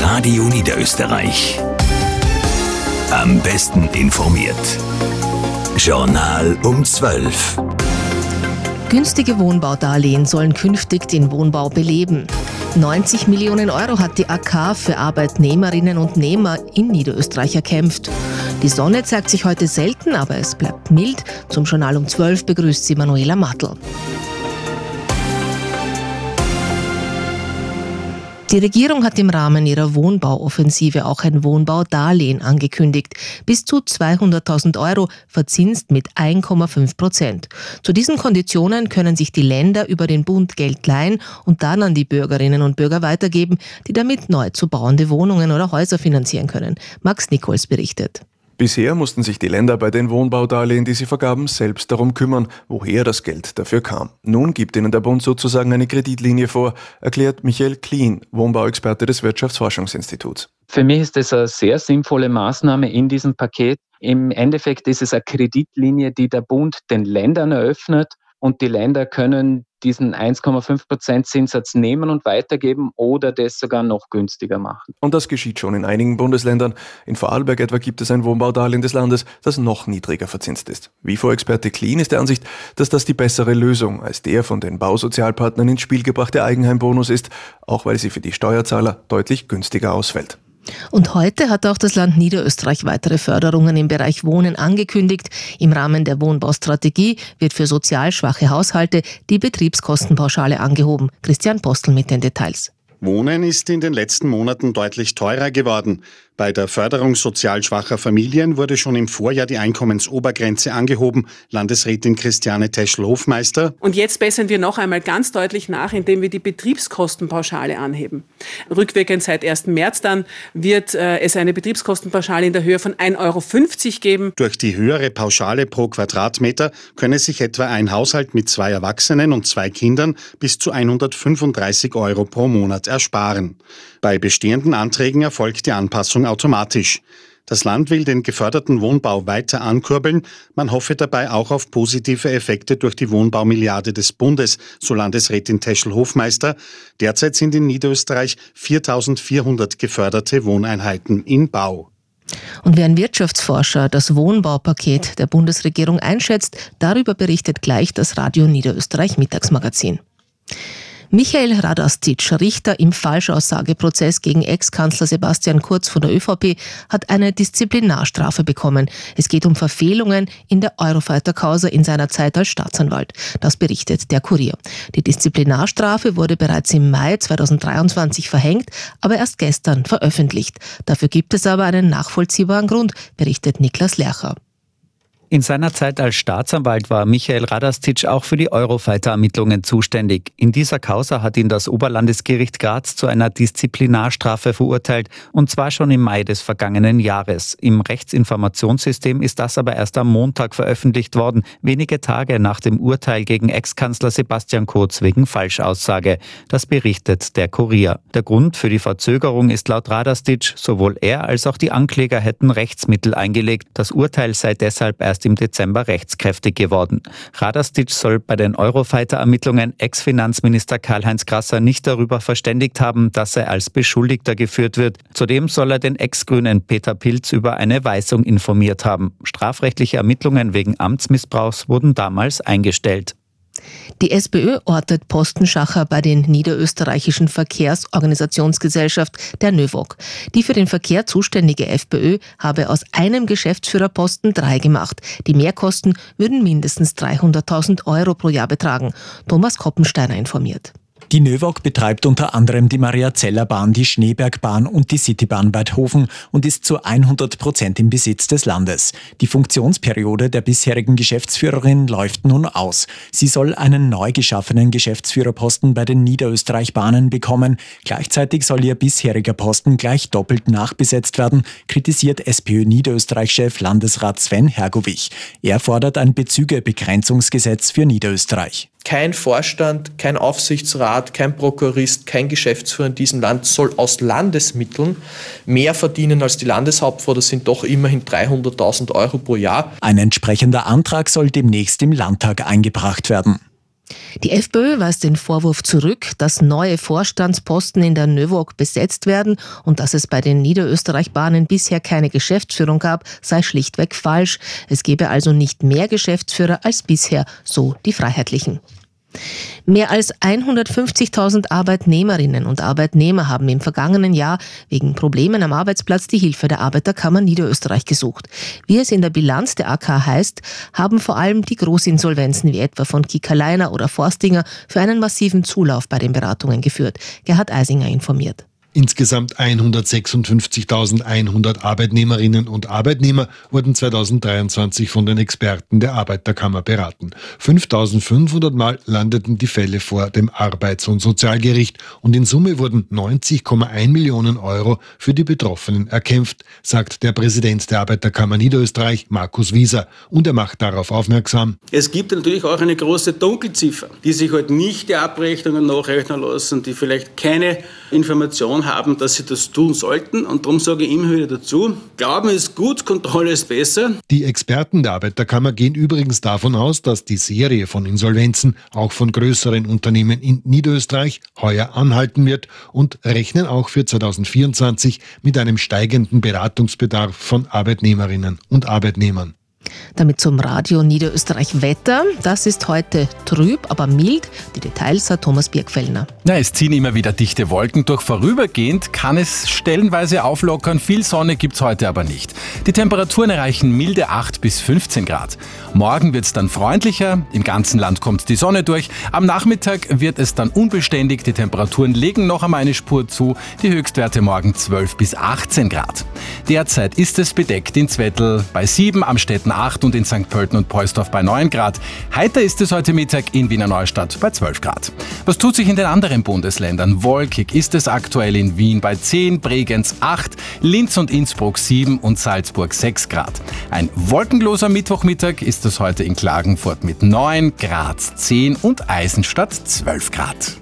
Radio Niederösterreich. Am besten informiert. Journal um 12. Günstige Wohnbaudarlehen sollen künftig den Wohnbau beleben. 90 Millionen Euro hat die AK für Arbeitnehmerinnen und Nehmer in Niederösterreich erkämpft. Die Sonne zeigt sich heute selten, aber es bleibt mild. Zum Journal um 12 begrüßt sie Manuela Mattel. Die Regierung hat im Rahmen ihrer Wohnbauoffensive auch ein Wohnbaudarlehen angekündigt. Bis zu 200.000 Euro verzinst mit 1,5 Prozent. Zu diesen Konditionen können sich die Länder über den Bund Geld leihen und dann an die Bürgerinnen und Bürger weitergeben, die damit neu zu bauende Wohnungen oder Häuser finanzieren können. Max Nichols berichtet. Bisher mussten sich die Länder bei den Wohnbaudarlehen, die sie vergaben, selbst darum kümmern, woher das Geld dafür kam. Nun gibt ihnen der Bund sozusagen eine Kreditlinie vor, erklärt Michael Klien, Wohnbauexperte des Wirtschaftsforschungsinstituts. Für mich ist das eine sehr sinnvolle Maßnahme in diesem Paket. Im Endeffekt ist es eine Kreditlinie, die der Bund den Ländern eröffnet und die Länder können diesen 1,5 Prozent Zinssatz nehmen und weitergeben oder das sogar noch günstiger machen. Und das geschieht schon in einigen Bundesländern. In Vorarlberg etwa gibt es ein Wohnbaudarlehen des Landes, das noch niedriger verzinst ist. Wie Vorexperte Clean ist der Ansicht, dass das die bessere Lösung als der von den Bausozialpartnern ins Spiel gebrachte Eigenheimbonus ist, auch weil sie für die Steuerzahler deutlich günstiger ausfällt. Und heute hat auch das Land Niederösterreich weitere Förderungen im Bereich Wohnen angekündigt. Im Rahmen der Wohnbaustrategie wird für sozial schwache Haushalte die Betriebskostenpauschale angehoben. Christian Postel mit den Details. Wohnen ist in den letzten Monaten deutlich teurer geworden. Bei der Förderung sozial schwacher Familien wurde schon im Vorjahr die Einkommensobergrenze angehoben. Landesrätin Christiane Teschl-Hofmeister. Und jetzt bessern wir noch einmal ganz deutlich nach, indem wir die Betriebskostenpauschale anheben. Rückwirkend seit 1. März dann wird äh, es eine Betriebskostenpauschale in der Höhe von 1,50 Euro geben. Durch die höhere Pauschale pro Quadratmeter könne sich etwa ein Haushalt mit zwei Erwachsenen und zwei Kindern bis zu 135 Euro pro Monat ersparen. Bei bestehenden Anträgen erfolgt die Anpassung automatisch. Das Land will den geförderten Wohnbau weiter ankurbeln. Man hoffe dabei auch auf positive Effekte durch die Wohnbaumilliarde des Bundes, so Landesrätin Teschel-Hofmeister. Derzeit sind in Niederösterreich 4400 geförderte Wohneinheiten in Bau. Und wie ein Wirtschaftsforscher das Wohnbaupaket der Bundesregierung einschätzt, darüber berichtet gleich das Radio Niederösterreich Mittagsmagazin. Michael Radastitsch, Richter im Falschaussageprozess gegen Ex-Kanzler Sebastian Kurz von der ÖVP, hat eine Disziplinarstrafe bekommen. Es geht um Verfehlungen in der Eurofighter-Causa in seiner Zeit als Staatsanwalt. Das berichtet der Kurier. Die Disziplinarstrafe wurde bereits im Mai 2023 verhängt, aber erst gestern veröffentlicht. Dafür gibt es aber einen nachvollziehbaren Grund, berichtet Niklas Lercher. In seiner Zeit als Staatsanwalt war Michael Radastitsch auch für die Eurofighter-Ermittlungen zuständig. In dieser Causa hat ihn das Oberlandesgericht Graz zu einer Disziplinarstrafe verurteilt, und zwar schon im Mai des vergangenen Jahres. Im Rechtsinformationssystem ist das aber erst am Montag veröffentlicht worden, wenige Tage nach dem Urteil gegen Ex-Kanzler Sebastian Kurz wegen Falschaussage. Das berichtet der Kurier. Der Grund für die Verzögerung ist laut Radastitsch, sowohl er als auch die Ankläger hätten Rechtsmittel eingelegt. Das Urteil sei deshalb erst erst im Dezember rechtskräftig geworden. Radastitsch soll bei den Eurofighter-Ermittlungen Ex-Finanzminister Karl-Heinz Grasser nicht darüber verständigt haben, dass er als Beschuldigter geführt wird. Zudem soll er den Ex-Grünen Peter Pilz über eine Weisung informiert haben. Strafrechtliche Ermittlungen wegen Amtsmissbrauchs wurden damals eingestellt. Die SPÖ ortet Postenschacher bei den niederösterreichischen Verkehrsorganisationsgesellschaft der NÖVOG. Die für den Verkehr zuständige FPÖ habe aus einem Geschäftsführerposten drei gemacht. Die Mehrkosten würden mindestens 300.000 Euro pro Jahr betragen. Thomas Koppensteiner informiert. Die NÖVOG betreibt unter anderem die Maria-Zeller-Bahn, die Schneebergbahn und die Citybahn Weidhofen und ist zu 100 Prozent im Besitz des Landes. Die Funktionsperiode der bisherigen Geschäftsführerin läuft nun aus. Sie soll einen neu geschaffenen Geschäftsführerposten bei den Niederösterreich-Bahnen bekommen. Gleichzeitig soll ihr bisheriger Posten gleich doppelt nachbesetzt werden, kritisiert SPÖ-Niederösterreich-Chef Landesrat Sven Hergovich. Er fordert ein Bezügebegrenzungsgesetz für Niederösterreich. Kein Vorstand, kein Aufsichtsrat, kein Prokurist, kein Geschäftsführer in diesem Land soll aus Landesmitteln mehr verdienen als die Landeshauptfrau. Das sind doch immerhin 300.000 Euro pro Jahr. Ein entsprechender Antrag soll demnächst im Landtag eingebracht werden. Die FPÖ weist den Vorwurf zurück, dass neue Vorstandsposten in der Növog besetzt werden und dass es bei den Niederösterreichbahnen bisher keine Geschäftsführung gab, sei schlichtweg falsch. Es gebe also nicht mehr Geschäftsführer als bisher, so die Freiheitlichen. Mehr als 150.000 Arbeitnehmerinnen und Arbeitnehmer haben im vergangenen Jahr wegen Problemen am Arbeitsplatz die Hilfe der Arbeiterkammer Niederösterreich gesucht. Wie es in der Bilanz der AK heißt, haben vor allem die Großinsolvenzen wie etwa von Kiekerleiner oder Forstinger für einen massiven Zulauf bei den Beratungen geführt. Gerhard Eisinger informiert. Insgesamt 156.100 Arbeitnehmerinnen und Arbeitnehmer wurden 2023 von den Experten der Arbeiterkammer beraten. 5.500 Mal landeten die Fälle vor dem Arbeits- und Sozialgericht und in Summe wurden 90,1 Millionen Euro für die Betroffenen erkämpft, sagt der Präsident der Arbeiterkammer Niederösterreich, Markus Wieser. Und er macht darauf aufmerksam. Es gibt natürlich auch eine große Dunkelziffer, die sich heute halt nicht die Abrechnungen nachrechnen lassen, die vielleicht keine Informationen Information haben, dass sie das tun sollten. Und darum sage ich immer wieder dazu, Glauben ist gut, Kontrolle ist besser. Die Experten der Arbeiterkammer gehen übrigens davon aus, dass die Serie von Insolvenzen auch von größeren Unternehmen in Niederösterreich heuer anhalten wird und rechnen auch für 2024 mit einem steigenden Beratungsbedarf von Arbeitnehmerinnen und Arbeitnehmern. Damit zum Radio Niederösterreich Wetter. Das ist heute trüb, aber mild. Die Details hat Thomas Birkfellner. Ja, es ziehen immer wieder dichte Wolken durch. Vorübergehend kann es stellenweise auflockern. Viel Sonne gibt es heute aber nicht. Die Temperaturen erreichen milde 8 bis 15 Grad. Morgen wird es dann freundlicher. Im ganzen Land kommt die Sonne durch. Am Nachmittag wird es dann unbeständig. Die Temperaturen legen noch einmal eine Spur zu. Die Höchstwerte morgen 12 bis 18 Grad. Derzeit ist es bedeckt in Zwettl bei 7, am Städten 8 und in St. Pölten und Poisdorf bei 9 Grad. Heiter ist es heute Mittag in Wiener Neustadt bei 12 Grad. Was tut sich in den anderen Bundesländern? Wolkig ist es aktuell in Wien bei 10, Bregenz 8, Linz und Innsbruck 7 und Salzburg 6 Grad. Ein wolkenloser Mittwochmittag ist es heute in Klagenfurt mit 9, Graz 10 und Eisenstadt 12 Grad.